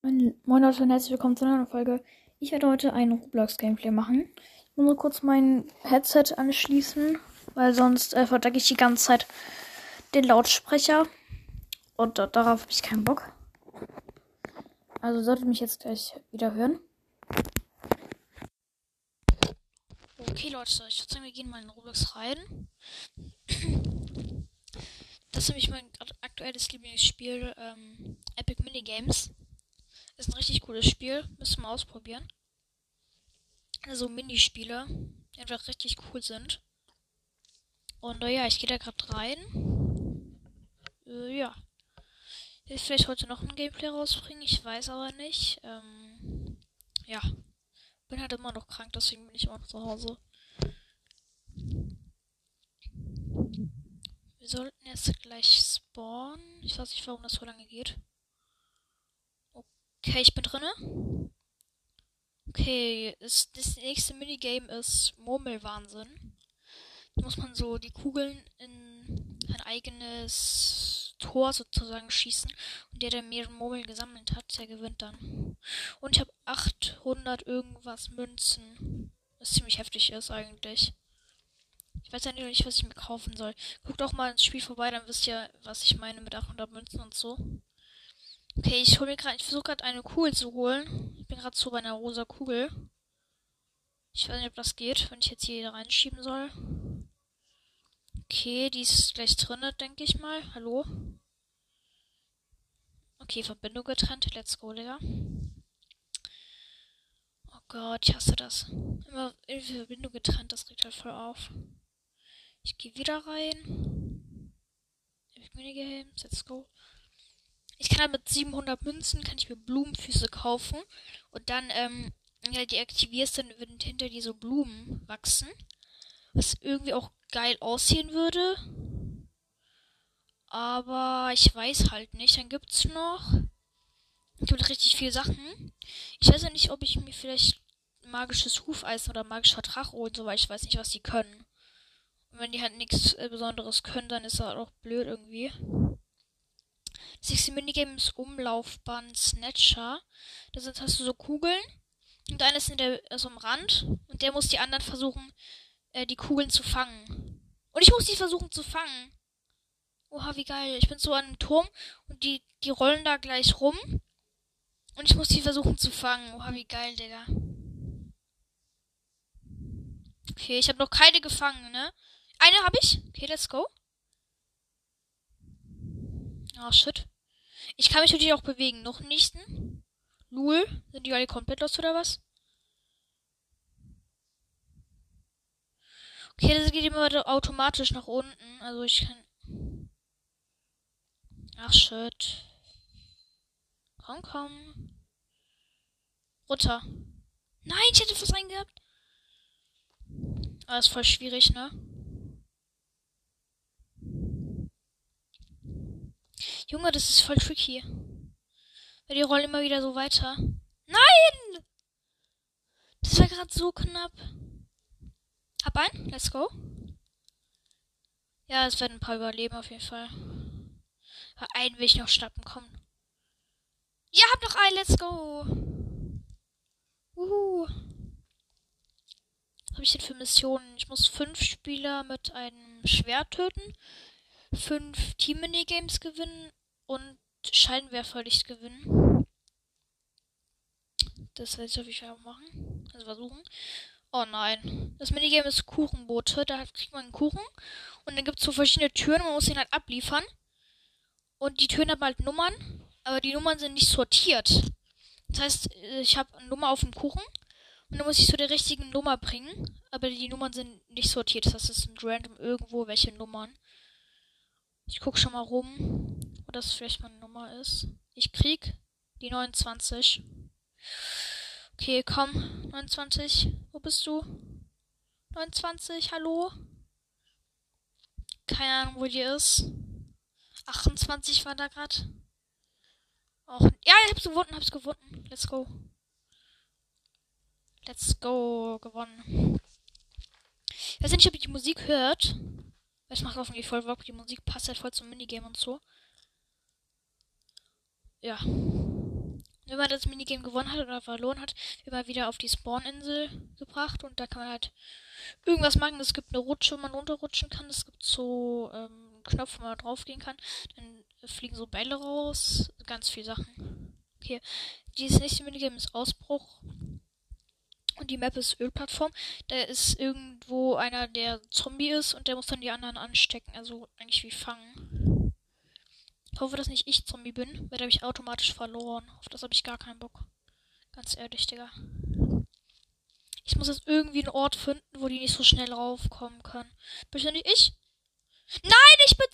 Moin Leute und herzlich willkommen zu einer neuen Folge. Ich werde heute ein Roblox-Gameplay machen. Ich muss nur kurz mein Headset anschließen, weil sonst äh, verdecke ich die ganze Zeit den Lautsprecher. Und da, darauf habe ich keinen Bock. Also solltet mich jetzt gleich wieder hören. Okay Leute, ich würde sagen, wir gehen mal in Roblox rein. Das ist nämlich mein aktuelles Lieblingsspiel, ähm, Epic Minigames. Ist ein richtig cooles Spiel. Müssen wir ausprobieren. Also Minispiele, die einfach richtig cool sind. Und äh, ja, ich gehe da gerade rein. Äh, ja. Ich will vielleicht heute noch ein Gameplay rausbringen, ich weiß aber nicht. Ähm, ja. Bin halt immer noch krank, deswegen bin ich immer noch zu Hause. Wir sollten jetzt gleich spawnen. Ich weiß nicht, warum das so lange geht. Okay, ich bin drinne. Okay, das, das nächste Minigame ist Murmelwahnsinn. Da muss man so die Kugeln in ein eigenes Tor sozusagen schießen. Und der, der mehrere Murmeln gesammelt hat, der gewinnt dann. Und ich habe 800 irgendwas Münzen. Was ziemlich heftig ist eigentlich. Ich weiß ja nicht, was ich mir kaufen soll. Guckt auch mal ins Spiel vorbei, dann wisst ihr, was ich meine mit 800 Münzen und so. Okay, ich hole mir gerade, ich versuche gerade eine Kugel zu holen. Ich bin gerade so bei einer rosa Kugel. Ich weiß nicht, ob das geht, wenn ich jetzt hier reinschieben soll. Okay, die ist gleich drinne, denke ich mal. Hallo? Okay, Verbindung getrennt. Let's go, Digga. Oh Gott, ich hasse das. Immer irgendwie Verbindung getrennt, das regt halt voll auf. Ich gehe wieder rein. Epic Minigames, let's go. Ich kann dann mit 700 Münzen, kann ich mir Blumenfüße kaufen. Und dann, ähm, ja, die aktivierst, dann würden hinter dir so Blumen wachsen. Was irgendwie auch geil aussehen würde. Aber ich weiß halt nicht. Dann gibt's noch. Es gibt richtig viele Sachen. Ich weiß ja nicht, ob ich mir vielleicht magisches Hufeisen oder magischer Drache holen soll, weil ich weiß nicht, was die können. Und wenn die halt nichts äh, Besonderes können, dann ist das auch blöd irgendwie. Das nächste Minigame ist Umlaufbahn Snatcher. Da sind, hast du so Kugeln. Und einer ist in der, also am Rand. Und der muss die anderen versuchen, äh, die Kugeln zu fangen. Und ich muss die versuchen zu fangen. Oha, wie geil. Ich bin so an einem Turm und die, die rollen da gleich rum. Und ich muss die versuchen zu fangen. Oha, wie geil, Digga. Okay, ich habe noch keine gefangen, ne? Eine habe ich. Okay, let's go. Ah, shit. Ich kann mich natürlich auch bewegen. Noch nichten. Lul. Sind die alle komplett los oder was? Okay, das geht immer automatisch nach unten. Also ich kann. Ach shit. Komm, komm. Runter. Nein, ich hätte was reingehabt. Aber ah, ist voll schwierig, ne? Junge, das ist voll tricky. Weil die rollen immer wieder so weiter. Nein! Das war gerade so knapp. Hab ein, let's go. Ja, es werden ein paar überleben auf jeden Fall. Aber einen will ich noch schnappen, komm. Ja, hab noch ein, let's go. Uhu. Was habe ich denn für Missionen? Ich muss fünf Spieler mit einem Schwert töten, fünf Team-Minigames gewinnen und Scheinwerferlicht gewinnen. Das werde ich auf jeden Fall auch machen. Also versuchen. Oh nein. Das Minigame ist Kuchenboote. Da kriegt man einen Kuchen. Und dann gibt es so verschiedene Türen. Man muss ihn halt abliefern. Und die Türen haben halt Nummern. Aber die Nummern sind nicht sortiert. Das heißt, ich habe eine Nummer auf dem Kuchen. Und dann muss ich zu der richtigen Nummer bringen. Aber die Nummern sind nicht sortiert. Das heißt, es sind random irgendwo welche Nummern. Ich guck schon mal rum, wo das vielleicht meine Nummer ist. Ich krieg die 29. Okay, komm. 29. Wo bist du? 29, hallo? Keine Ahnung, wo die ist. 28 war da gerade. Auch. Ja, ich hab's gewonnen, hab's gewonnen. Let's go. Let's go. Gewonnen. Ich weiß nicht, ob ihr die Musik hört. Es macht hoffentlich voll Bock. Die Musik passt halt voll zum Minigame und so. Ja. Wenn man das Minigame gewonnen hat oder verloren hat, wird man wieder auf die Spawn-Insel gebracht und da kann man halt irgendwas machen. Es gibt eine Rutsche, wo man runterrutschen kann. Es gibt so ähm, Knopf, wo man draufgehen kann. Dann fliegen so Bälle raus. Ganz viele Sachen. Okay. Dieses nächste Minigame ist Ausbruch. Und die Map ist Ölplattform. Da ist irgendwo einer, der Zombie ist und der muss dann die anderen anstecken. Also eigentlich wie fangen. Ich hoffe, dass nicht ich Zombie bin, weil da habe ich automatisch verloren. Auf das habe ich gar keinen Bock. Ganz ehrlich, Digga. Ich muss jetzt irgendwie einen Ort finden, wo die nicht so schnell raufkommen können. Bin ich nicht ich? Nein, ich bin.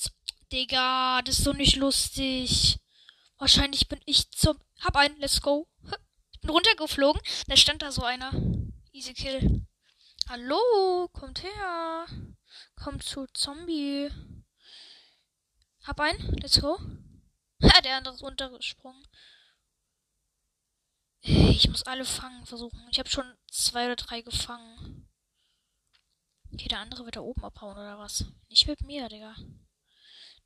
Digga, das ist so nicht lustig. Wahrscheinlich bin ich zum. Hab einen, let's go. Ich bin runtergeflogen. Da stand da so einer. Easy Kill. Hallo, kommt her. Kommt zu Zombie. Hab einen, let's go. Ha, der andere ist runtergesprungen. Ich muss alle fangen versuchen. Ich habe schon zwei oder drei gefangen. Okay, der andere wird da oben abhauen oder was? Nicht mit mir, Digga.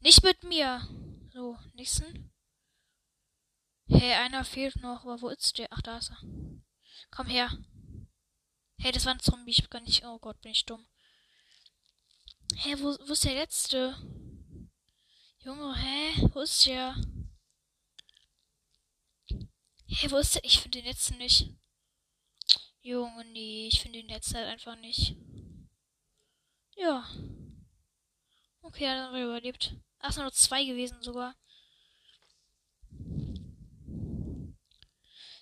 Nicht mit mir. So, nächsten. Hey, einer fehlt noch. Aber wo ist der? Ach, da ist er. Komm her. Hey, das war ein Zombie. Ich bin gar nicht. Oh Gott, bin ich dumm. Hä, hey, wo, wo ist der letzte? Junge, hä? Wo ist der? Hey, wo ist der? Ich finde den letzten nicht. Junge, nee, ich finde den letzten halt einfach nicht. Ja. Okay, dann haben wir überlebt. Ach, sind nur zwei gewesen sogar.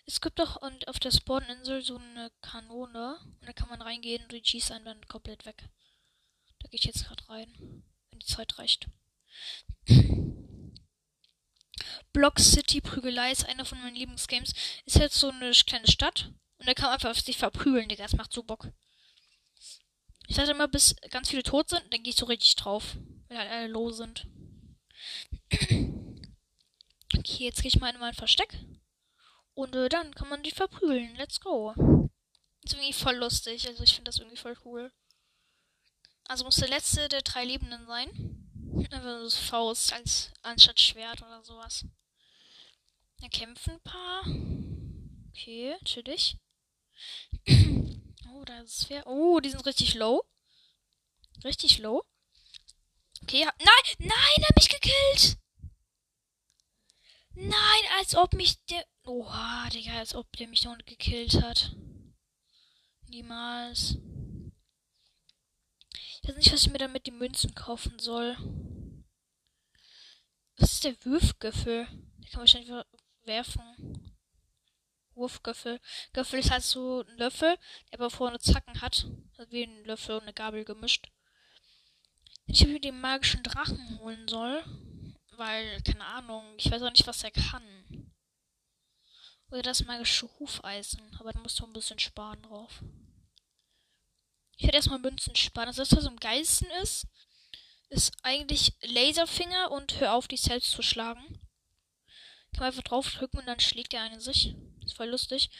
Es gibt doch und auf der Spawninsel so eine Kanone. Und da kann man reingehen und die schießt einen dann komplett weg. Da gehe ich jetzt gerade rein. Wenn die Zeit reicht. Block City Prügelei ist einer von meinen Lieblingsgames. Ist jetzt so eine kleine Stadt. Und da kann man einfach sich verprügeln, Digga. Das macht so Bock. Ich dachte immer, bis ganz viele tot sind, dann gehe ich so richtig drauf. Wenn halt alle low sind. okay, jetzt gehe ich mal in mein Versteck. Und äh, dann kann man die verprügeln. Let's go. Ist irgendwie voll lustig. Also ich finde das irgendwie voll cool. Also muss der letzte der drei Lebenden sein. Einfach so Faust als anstatt Schwert oder sowas. Da kämpfen ein paar. Okay, chillig. oh, da ist wer. Oh, die sind richtig low. Richtig low. Okay, ha nein, nein, er hat mich gekillt. Nein, als ob mich der. Oha, Digga, als ob der mich noch gekillt hat. Niemals. Ich weiß nicht, was ich mir damit die Münzen kaufen soll. Was ist der Würfgöffel? Der kann wahrscheinlich werfen. Wurfgöffel. Göffel ist halt so ein Löffel, der aber vorne Zacken hat. Also wie ein Löffel und eine Gabel gemischt. Ich mir den magischen Drachen holen soll, weil, keine Ahnung, ich weiß auch nicht, was er kann. Oder das magische Hufeisen, aber da musst du ein bisschen sparen drauf. Ich werde erstmal Münzen sparen. Also das, was am geilsten ist, ist eigentlich Laserfinger und hör auf, dich selbst zu schlagen. Kann man einfach draufdrücken und dann schlägt er einen sich. Ist voll lustig.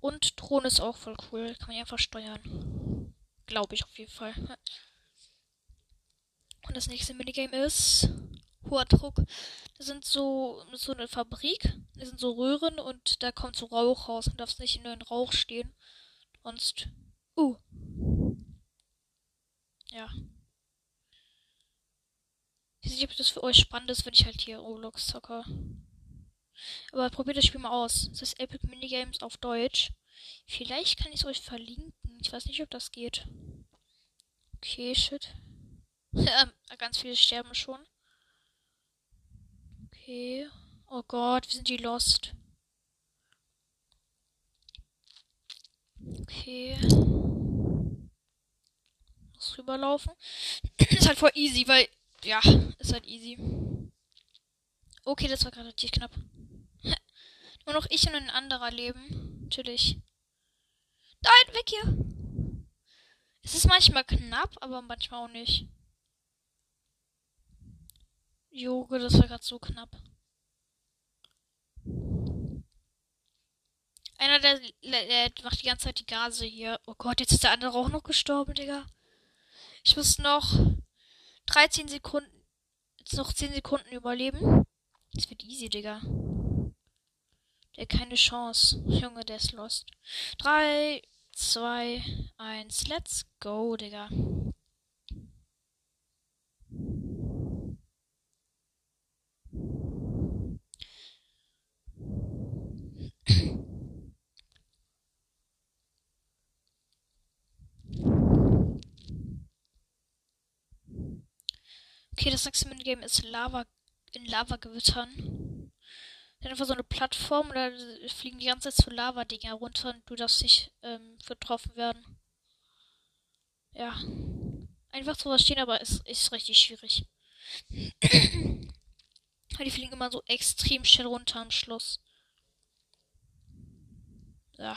Und Drohne ist auch voll cool. Kann man einfach steuern. Glaube ich auf jeden Fall. Und das nächste Minigame ist hoher Druck. Das sind so, so eine Fabrik. Das sind so Röhren und da kommt so Rauch raus. Und darfst nicht in den Rauch stehen. Sonst. Uh. Ja. Ich weiß nicht, ob das für euch spannend ist, wenn ich halt hier Roblox zocke. Aber probiert das Spiel mal aus. Das ist Epic Minigames auf Deutsch. Vielleicht kann ich es euch verlinken. Ich weiß nicht, ob das geht. Okay, shit. Ganz viele sterben schon. Okay. Oh Gott, wir sind die Lost. Okay. Muss rüberlaufen. ist halt voll easy, weil ja, ist halt easy. Okay, das war gerade richtig knapp. Nur noch ich und ein anderer leben. Natürlich. Nein, weg hier. Es ist manchmal knapp, aber manchmal auch nicht. Joge, das war gerade so knapp. Einer, der, der, macht die ganze Zeit die Gase hier. Oh Gott, jetzt ist der andere auch noch gestorben, Digga. Ich muss noch 13 Sekunden. Jetzt noch 10 Sekunden überleben. Das wird easy, Digga. Der keine Chance. Junge, der ist lost. 3, 2, 1, let's go, Digga. Okay, das nächste Minigame ist Lava in Lava-Gewittern. Dann einfach so eine Plattform da fliegen die ganze Zeit so Lava-Dinger runter und du darfst nicht ähm, getroffen werden. Ja. Einfach sowas stehen, aber es ist, richtig schwierig. die fliegen immer so extrem schnell runter am Schluss. Ja.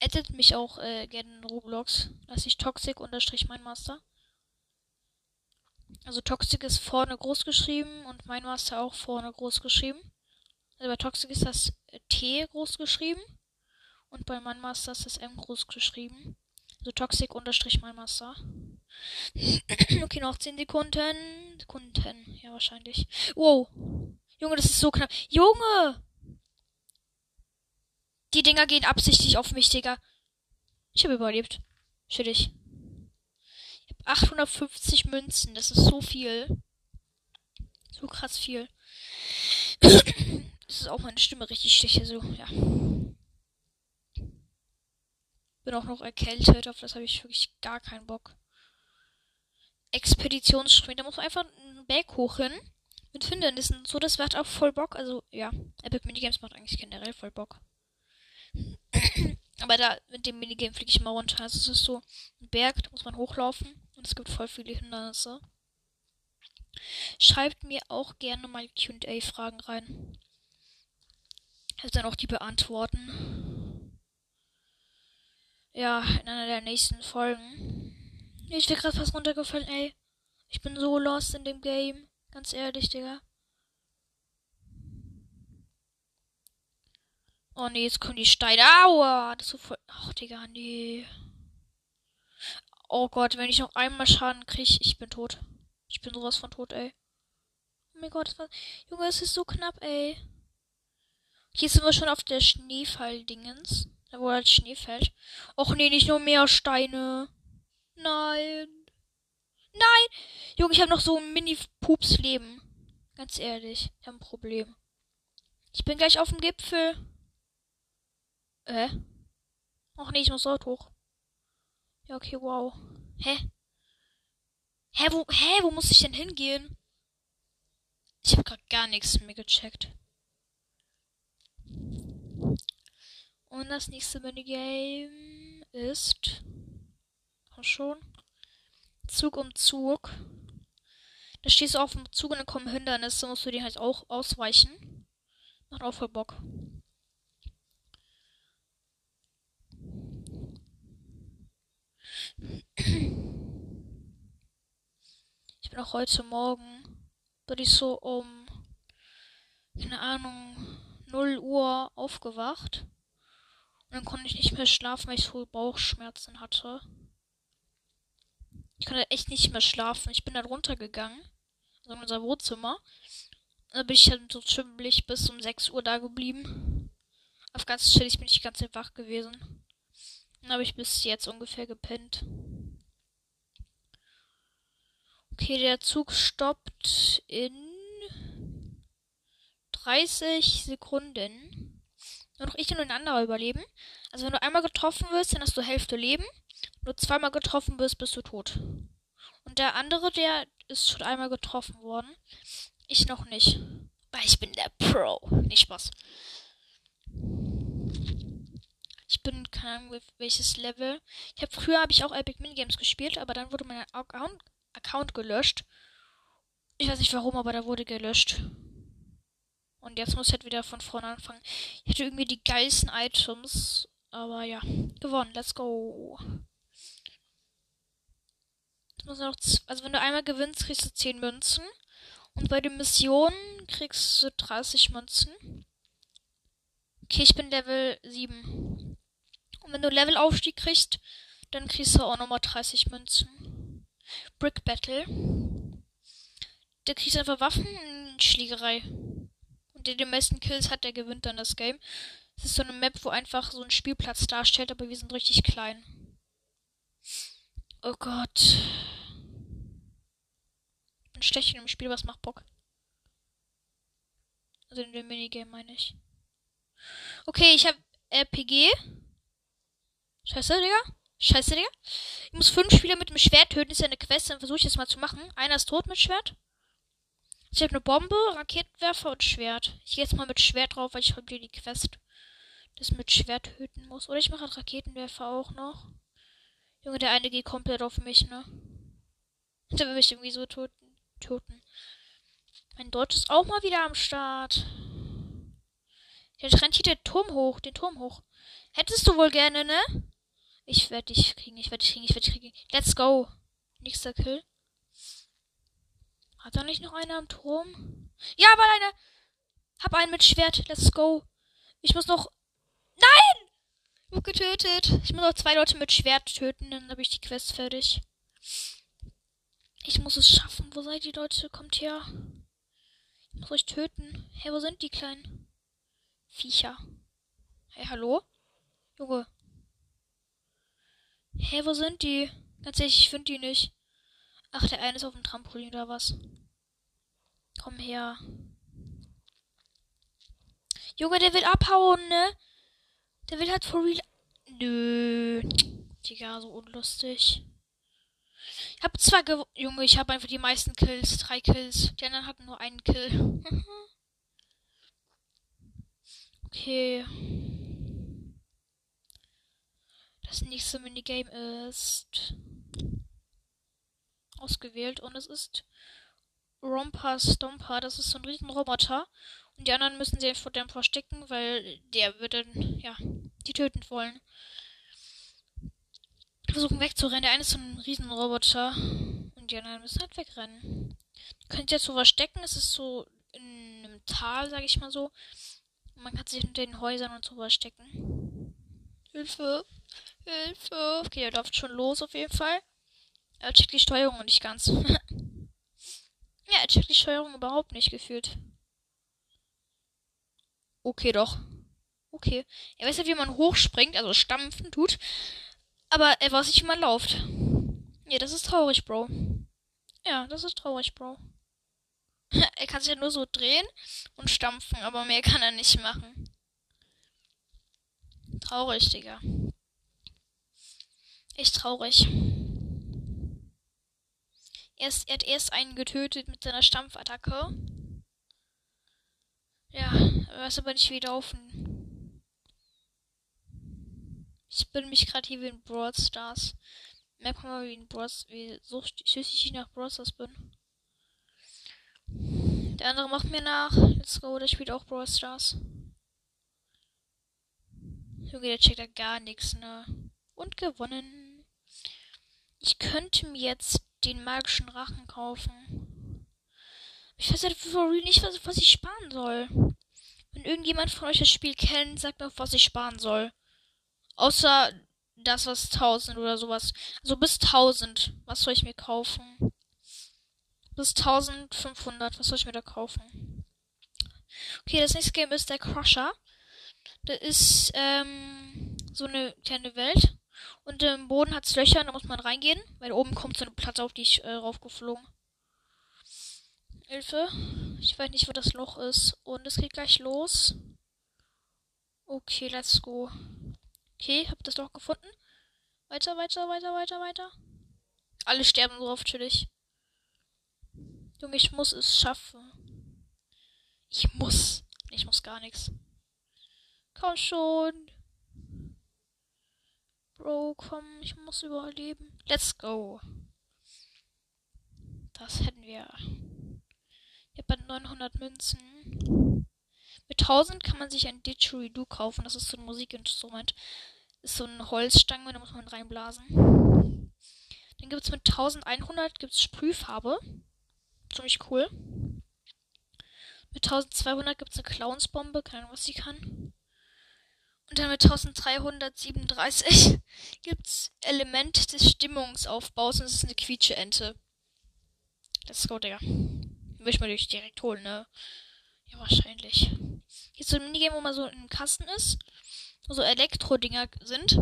Addet mich auch äh, gerne in Roblox. Lass ich Toxic unterstrich mein Master. Also Toxic ist vorne groß geschrieben und mein Master auch vorne groß geschrieben. Also bei Toxic ist das T groß geschrieben und bei mein Master ist das M groß geschrieben. Also Toxic unterstrich mein Master. okay, noch 10 Sekunden. Sekunden, ja wahrscheinlich. Wow. Junge, das ist so knapp. Junge! Die Dinger gehen absichtlich auf mich, Digga. Ich habe überlebt. Chillig. 850 Münzen. Das ist so viel. So krass viel. das ist auch meine Stimme richtig schlecht. So, ja. Bin auch noch erkältet. Auf das habe ich wirklich gar keinen Bock. Expeditionssprint. Da muss man einfach einen Berg hoch hin. Mit Hindernissen. So, das wird auch voll Bock. Also, ja. Epic Minigames macht eigentlich generell voll Bock. Aber da mit dem Minigame fliege ich immer runter. Also es ist so ein Berg, da muss man hochlaufen. Und es gibt voll viele Hindernisse. Schreibt mir auch gerne mal QA-Fragen rein. Ich dann auch die beantworten. Ja, in einer der nächsten Folgen. Ich bin gerade fast runtergefallen, ey. Ich bin so lost in dem Game. Ganz ehrlich, Digga. Oh nee, jetzt kommen die Steine. Aua! Das ist so voll. Ach, Digga, nee. Oh Gott, wenn ich noch einmal Schaden kriege, ich bin tot. Ich bin sowas von tot, ey. Oh mein Gott, war... Junge, es ist so knapp, ey. Hier sind wir schon auf der Schneefall-Dingens. Da wo halt Schnee fällt. Och nee, nicht nur mehr Steine. Nein. Nein! Junge, ich habe noch so ein Mini-Pups-Leben. Ganz ehrlich, ich habe ein Problem. Ich bin gleich auf dem Gipfel. Hä? Och nee, ich muss dort hoch. Ja, okay, wow. Hä? Hä, wo, hä, wo muss ich denn hingehen? Ich habe gerade gar nichts mehr gecheckt. Und das nächste Minigame ist. Komm schon. Zug um Zug. Da stehst du auf dem Zug und dann kommen Hindernisse, musst du die halt auch ausweichen. Macht auch voll Bock. Ich bin auch heute Morgen, bin ich so um, keine Ahnung, 0 Uhr aufgewacht. Und dann konnte ich nicht mehr schlafen, weil ich so Bauchschmerzen hatte. Ich konnte echt nicht mehr schlafen. Ich bin dann runtergegangen. Also in unser Wohnzimmer. Da bin ich dann so schimmelig bis um 6 Uhr da geblieben. Auf ganz chillig bin ich ganz wach gewesen. Habe ich bis jetzt ungefähr gepennt. Okay, der Zug stoppt in 30 Sekunden. Nur noch ich und ein anderer überleben. Also wenn du einmal getroffen wirst, dann hast du Hälfte Leben. Nur zweimal getroffen wirst, bist du tot. Und der andere, der ist schon einmal getroffen worden. Ich noch nicht. Weil ich bin der Pro. Nicht Spaß. Ich bin Ahnung, welches Level. Ich habe früher habe ich auch Epic Minigames gespielt, aber dann wurde mein Account Account gelöscht. Ich weiß nicht warum, aber da wurde gelöscht. Und jetzt muss ich halt wieder von vorne anfangen. Ich hatte irgendwie die geilsten Items. Aber ja, gewonnen. Let's go. muss noch also wenn du einmal gewinnst, kriegst du 10 Münzen. Und bei den Missionen kriegst du 30 Münzen. Okay, ich bin Level 7. Und wenn du Levelaufstieg kriegst, dann kriegst du auch nochmal 30 Münzen. Brick Battle. Da kriegst du einfach Waffen und Schlägerei. Und der die meisten Kills hat, der gewinnt dann das Game. Es ist so eine Map, wo einfach so ein Spielplatz darstellt, aber wir sind richtig klein. Oh Gott. Ich bin schlecht in dem Spiel, was macht Bock? Also in dem Minigame meine ich. Okay, ich habe RPG. Scheiße, Digga. Scheiße, Digga. Ich muss fünf Spieler mit dem Schwert töten. Ist ja eine Quest. Dann versuche ich das mal zu machen. Einer ist tot mit Schwert. Ich habe eine Bombe, Raketenwerfer und Schwert. Ich gehe jetzt mal mit Schwert drauf, weil ich heute die Quest das mit Schwert töten muss. Oder ich mache Raketenwerfer auch noch. Junge, der eine geht komplett auf mich, ne? Da will ich irgendwie so toten. toten. Mein Deutsch ist auch mal wieder am Start. Jetzt rennt hier der Turm hoch, den Turm hoch. Hättest du wohl gerne, ne? Ich werde dich kriegen, ich werde dich kriegen, ich werde dich kriegen. Let's go. Nächster Kill. Hat da nicht noch einer am Turm? Ja, aber eine. Hab einen mit Schwert. Let's go. Ich muss noch. Nein! Ich wurde getötet. Ich muss noch zwei Leute mit Schwert töten, dann habe ich die Quest fertig. Ich muss es schaffen. Wo seid ihr Leute? Kommt her. Ich muss euch töten. Hey, wo sind die kleinen Viecher? Hey, hallo? Junge. Hä, hey, wo sind die? Ehrlich, ich finde die nicht. Ach, der eine ist auf dem Trampolin oder was? Komm her. Junge, der will abhauen, ne? Der will halt for real. Nö. Digga, so unlustig. Ich hab zwar gew Junge, ich habe einfach die meisten Kills. Drei Kills. Die anderen hatten nur einen Kill. okay. Das nächste Minigame ist ausgewählt und es ist Romper Stomper. Das ist so ein riesen Roboter. Und die anderen müssen sich vor dem verstecken, weil der dann, ja, die töten wollen. Versuchen wegzurennen. Der eine ist so ein riesen Roboter. Und die anderen müssen halt wegrennen. Könnt ihr so verstecken. Es ist so in einem Tal, sag ich mal so. Man kann sich hinter den Häusern und so verstecken. Hilfe! Hilfe. Okay, er läuft schon los auf jeden Fall. Er checkt die Steuerung nicht ganz. ja, er checkt die Steuerung überhaupt nicht gefühlt. Okay, doch. Okay. Er weiß ja, wie man hochspringt, also stampfen tut. Aber er weiß nicht, wie man läuft. Ja, das ist traurig, Bro. Ja, das ist traurig, Bro. er kann sich ja nur so drehen und stampfen, aber mehr kann er nicht machen. Traurig, Digga. Echt traurig. Er, ist, er hat erst einen getötet mit seiner Stampfattacke. Ja, weiß aber nicht wie laufen. Ich bin mich gerade hier wie in Broad Stars. Merkt mal, wie, in Brawl, wie süchtig ich nach Brawl Stars bin. Der andere macht mir nach. Let's go, der spielt auch Brawl Stars. Junge, der checkt da gar nichts, ne? Und gewonnen. Ich könnte mir jetzt den magischen Rachen kaufen. Ich weiß halt nicht, was, was ich sparen soll. Wenn irgendjemand von euch das Spiel kennt, sagt mir, auf was ich sparen soll. Außer das, was 1000 oder sowas. Also bis 1000. Was soll ich mir kaufen? Bis 1500. Was soll ich mir da kaufen? Okay, das nächste Game ist der Crusher. Das ist ähm, so eine kleine Welt. Und im Boden hat es Löcher, da muss man reingehen, weil oben kommt so eine Platte, auf die ich äh, raufgeflogen. Hilfe. Ich weiß nicht, wo das Loch ist. Und es geht gleich los. Okay, let's go. Okay, hab das Loch gefunden. Weiter, weiter, weiter, weiter, weiter. Alle sterben so oft chillig. Junge, ich muss es schaffen. Ich muss. Ich muss gar nichts. Komm schon. Bro, komm, ich muss überleben. Let's go. Das hätten wir. Ich habe 900 Münzen. Mit 1000 kann man sich ein Didgeridoo kaufen. Das ist so ein Musikinstrument. Ist so eine Holzstange, da muss man reinblasen. Dann gibt es mit 1100 gibt's Sprühfarbe. Ziemlich cool. Mit 1200 gibt es eine Clownsbombe. Keine Ahnung, was sie kann. Und dann mit 1337 gibt's Element des Stimmungsaufbaus und es ist eine Quietsche-Ente. Das ist go, Digga. Will ich mal durch direkt holen, ne? Ja, wahrscheinlich. Hier ist so ein Minigame, wo man so in einem Kasten ist, wo so Elektro-Dinger sind.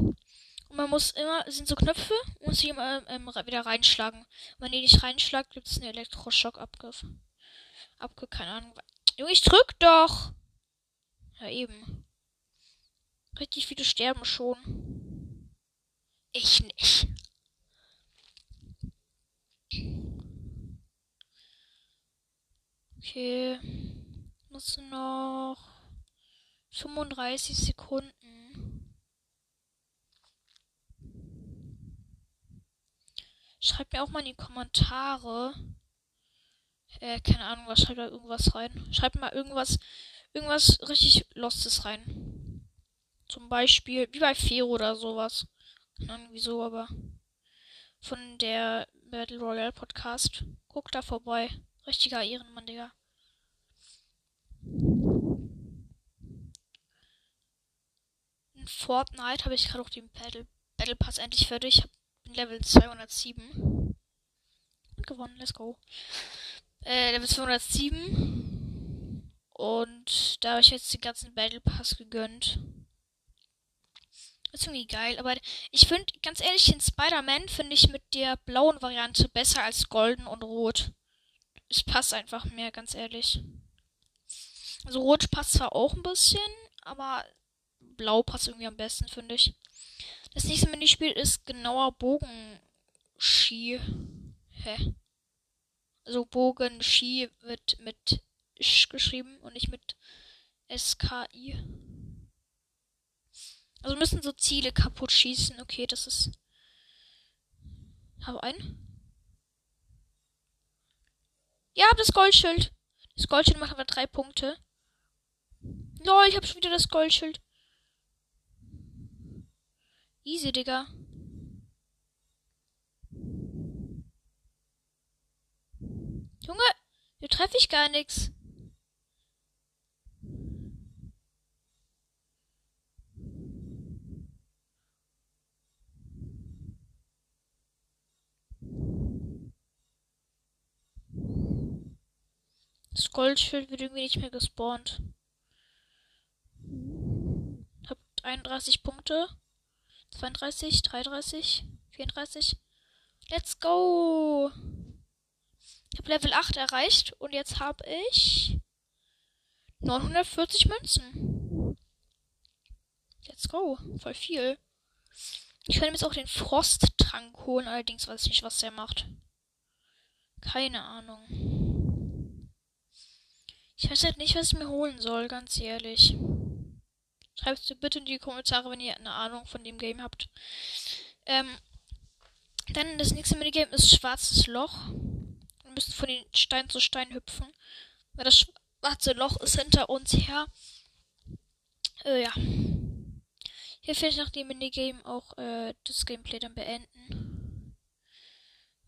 Und man muss immer, sind so Knöpfe, muss sie immer ähm, wieder reinschlagen. Wenn ihr nicht reinschlagt, gibt es einen Elektroschock-Abgriff. Abge, keine Ahnung. Junge, ich drück doch! Ja, eben. Richtig viele sterben schon. Ich nicht. Okay. Muss noch 35 Sekunden. Schreibt mir auch mal in die Kommentare. Äh, keine Ahnung, was schreibt da irgendwas rein? Schreibt mal irgendwas, irgendwas richtig Lostes rein. Zum Beispiel, wie bei Fero oder sowas. Keine Ahnung wieso, aber von der Battle Royale Podcast. Guckt da vorbei. Richtiger Ehrenmann, Digga. In Fortnite habe ich gerade auch den Battle, Battle Pass endlich fertig. Ich bin Level 207. Und gewonnen, let's go. Äh, Level 207. Und da habe ich jetzt den ganzen Battle Pass gegönnt. Ist irgendwie geil, aber ich finde, ganz ehrlich, den Spider-Man finde ich mit der blauen Variante besser als golden und rot. Es passt einfach mehr, ganz ehrlich. Also rot passt zwar auch ein bisschen, aber blau passt irgendwie am besten, finde ich. Das nächste Minispiel ist genauer Bogenski. Hä? Also Bogenski wird mit Sch geschrieben und nicht mit SKI. Also müssen so Ziele kaputt schießen. Okay, das ist. Habe ein. Ja, das Goldschild. Das Goldschild macht aber drei Punkte. Lol, ich habe schon wieder das Goldschild. Easy, Digga. Junge, hier treffe ich gar nichts. Das Goldschild wird irgendwie nicht mehr gespawnt. Hab 31 Punkte. 32, 33, 34. Let's go! Ich habe Level 8 erreicht und jetzt habe ich 940 Münzen. Let's go. Voll viel. Ich mir jetzt auch den Frosttrank holen, allerdings weiß ich nicht, was der macht. Keine Ahnung. Ich weiß halt nicht, was ich mir holen soll, ganz ehrlich. Schreibt es bitte in die Kommentare, wenn ihr eine Ahnung von dem Game habt. Ähm, dann das nächste Minigame ist Schwarzes Loch. Wir müssen von den Stein zu Stein hüpfen. Weil das schwarze Loch ist hinter uns her. Äh, ja. Hier werde ich nach dem Minigame auch äh, das Gameplay dann beenden.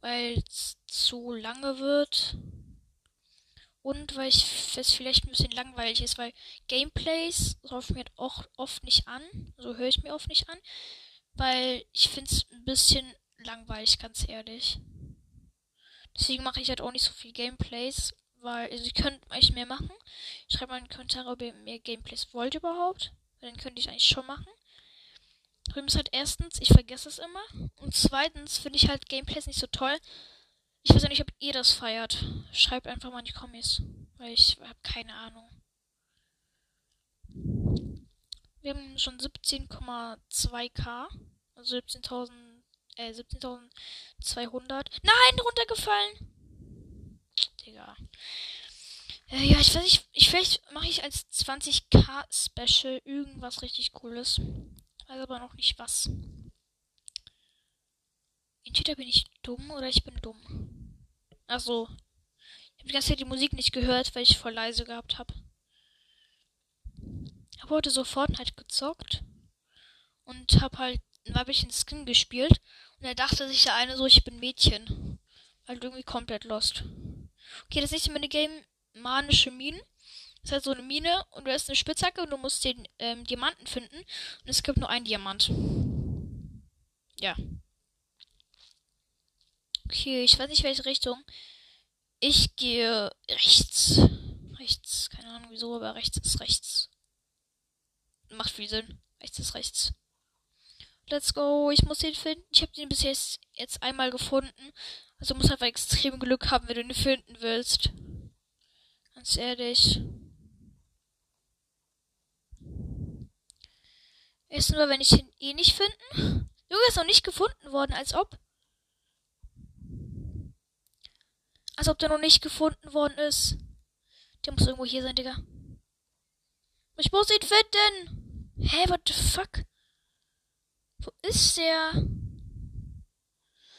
Weil es zu lange wird. Und weil ich es vielleicht ein bisschen langweilig ist, weil Gameplays laufen mir auch oft nicht an. So höre ich mir oft nicht an. Weil ich finde es ein bisschen langweilig, ganz ehrlich. Deswegen mache ich halt auch nicht so viel Gameplays, weil also ich könnte eigentlich mehr machen. Schreibt mal in die Kommentare, ob ihr mehr Gameplays wollt überhaupt. Dann könnte ich eigentlich schon machen. Problem ist halt erstens, ich vergesse es immer. Und zweitens finde ich halt Gameplays nicht so toll, ich weiß ja nicht, ob ihr das feiert. Schreibt einfach mal in die Kommis. Weil ich habe keine Ahnung. Wir haben schon 17,2k. Also 17.000, äh, 17.200. Nein, runtergefallen! Digga. Äh, ja, ich weiß nicht, ich, vielleicht mache ich als 20k Special irgendwas richtig cooles. Weiß aber noch nicht was. Entweder bin ich dumm oder ich bin dumm. Also, ich habe die ganze Zeit die Musik nicht gehört, weil ich voll leise gehabt habe. Ich habe heute so Fortnite gezockt und habe halt ein weiblichen Skin gespielt und er dachte sich der eine so, ich bin Mädchen. Halt irgendwie komplett lost. Okay, das nächste Minigame, manische Minen. Das ist halt so eine Mine und du hast eine Spitzhacke und du musst den ähm, Diamanten finden und es gibt nur einen Diamant. Ja. Okay, ich weiß nicht welche Richtung. Ich gehe rechts. rechts. Keine Ahnung wieso, aber rechts ist rechts. Macht viel Sinn. Rechts ist rechts. Let's go. Ich muss den finden. Ich habe den bis jetzt, jetzt einmal gefunden. Also muss einfach extrem Glück haben, wenn du ihn finden willst. Ganz ehrlich. Ist nur, wenn ich ihn eh nicht finden. Junge ist noch nicht gefunden worden, als ob. Als ob der noch nicht gefunden worden ist. Der muss irgendwo hier sein, Digga. Ich muss ihn finden. Hä, hey, what the fuck? Wo ist der?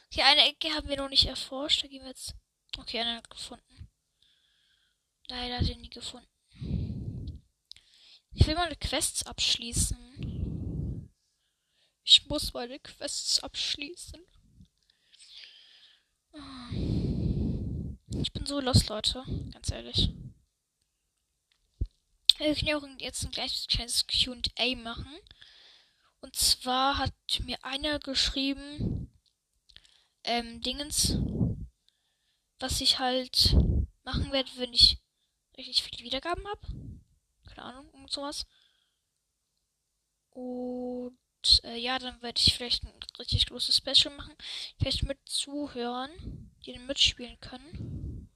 Okay, eine Ecke haben wir noch nicht erforscht. Da gehen wir jetzt. Okay, eine hat gefunden. Leider hat er nie gefunden. Ich will meine Quests abschließen. Ich muss meine Quests abschließen. Ich bin so los, Leute. Ganz ehrlich. Wir können ja auch jetzt ein kleines QA machen. Und zwar hat mir einer geschrieben, ähm, Dingens, was ich halt machen werde, wenn ich richtig viele Wiedergaben habe. Keine Ahnung, irgend sowas. Und äh, ja, dann werde ich vielleicht ein richtig großes Special machen. Vielleicht mit Zuhörern, die mitspielen können.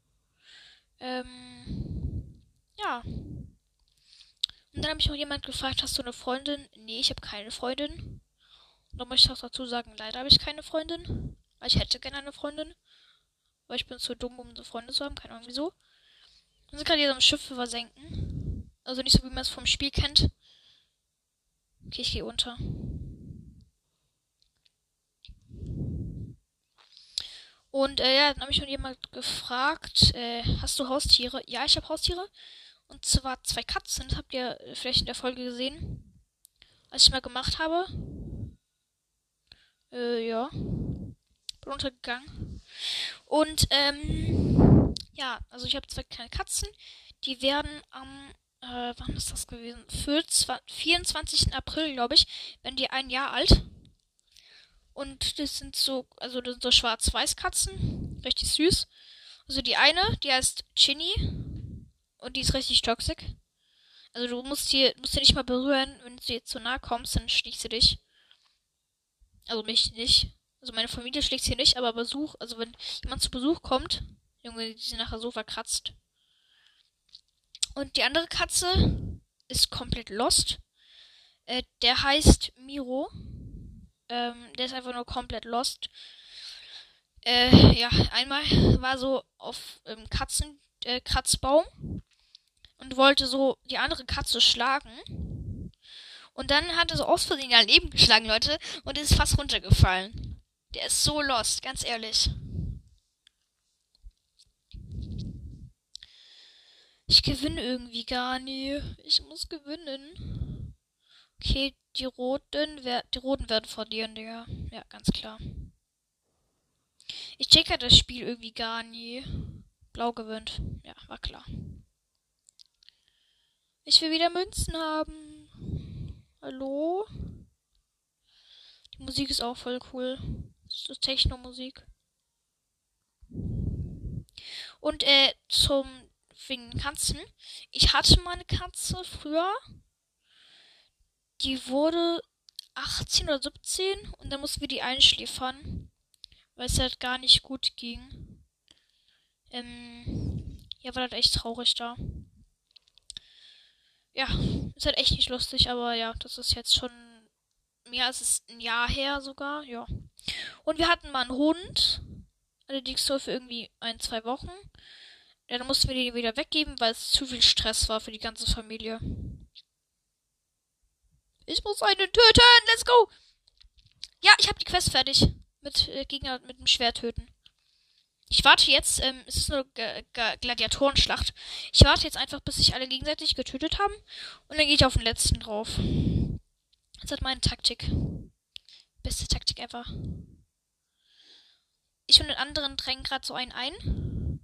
Ähm, ja. Und dann habe ich auch jemand gefragt, hast du eine Freundin? Nee, ich habe keine Freundin. Und dann möchte ich auch dazu sagen, leider habe ich keine Freundin. Weil ich hätte gerne eine Freundin. Aber ich bin zu dumm, um eine Freundin zu haben. Keine Ahnung wieso. Wir sind gerade hier so am Schiff versenken. Also nicht so, wie man es vom Spiel kennt. Okay, ich gehe unter. Und äh, ja, dann habe ich schon jemand gefragt, äh, hast du Haustiere? Ja, ich habe Haustiere. Und zwar zwei Katzen. Das habt ihr vielleicht in der Folge gesehen. Als ich mal gemacht habe. Äh, ja. Bin untergegangen. Und, ähm, ja, also ich habe zwei kleine Katzen. Die werden am, äh, wann ist das gewesen? Für 24. April, glaube ich, werden die ein Jahr alt. Und das sind so, also das sind so schwarz-weiß Katzen. Richtig süß. Also die eine, die heißt Chinny. Und die ist richtig toxisch. Also du musst hier, musst nicht mal berühren. Wenn du jetzt zu nah kommst, dann sticht sie dich. Also mich nicht. Also meine Familie schlägt sie nicht, aber Besuch, also wenn jemand zu Besuch kommt, Junge, die sind nachher so verkratzt. Und die andere Katze ist komplett lost. Äh, der heißt Miro. Ähm, der ist einfach nur komplett lost. Äh, ja, einmal war so auf ähm, Katzen, äh, Kratzbaum und wollte so die andere Katze schlagen. Und dann hat er so aus Versehen daneben geschlagen, Leute, und ist fast runtergefallen. Der ist so lost, ganz ehrlich. Ich gewinne irgendwie gar nie. Ich muss gewinnen. Okay, die roten, die roten werden verlieren, Digga. Ja, ganz klar. Ich check halt das Spiel irgendwie gar nie. Blau gewinnt. Ja, war klar. Ich will wieder Münzen haben. Hallo? Die Musik ist auch voll cool. Ist Techno-Musik. Und äh, zum wegen Katzen. Ich hatte mal eine Katze früher. Die wurde 18 oder 17 und dann mussten wir die einschläfern, weil es halt gar nicht gut ging. Ähm, ja, war halt echt traurig da ja, ist halt echt nicht lustig, aber ja, das ist jetzt schon mehr als ein Jahr her sogar, ja. Und wir hatten mal einen Hund, allerdings nur für irgendwie ein, zwei Wochen. Ja, dann mussten wir den wieder weggeben, weil es zu viel Stress war für die ganze Familie. Ich muss einen töten, let's go! Ja, ich habe die Quest fertig. Mit äh, Gegner mit dem Schwert töten. Ich warte jetzt, ähm, es ist eine G G Gladiatorenschlacht. Ich warte jetzt einfach, bis sich alle gegenseitig getötet haben. Und dann gehe ich auf den letzten drauf. Das ist meine Taktik. Beste Taktik ever. Ich und den anderen drängen gerade so einen ein.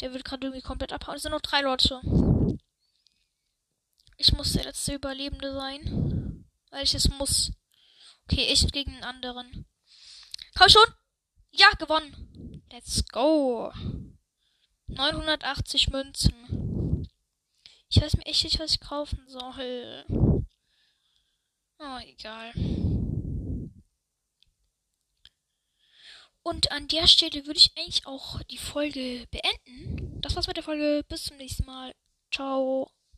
Der wird gerade irgendwie komplett abhauen. Es sind noch drei Leute. Ich muss der letzte Überlebende sein. Weil ich es muss. Okay, ich gegen den anderen. Komm schon! Ja, gewonnen! Let's go. 980 Münzen. Ich weiß mir echt nicht, was ich kaufen soll. Oh, egal. Und an der Stelle würde ich eigentlich auch die Folge beenden. Das war's mit der Folge. Bis zum nächsten Mal. Ciao.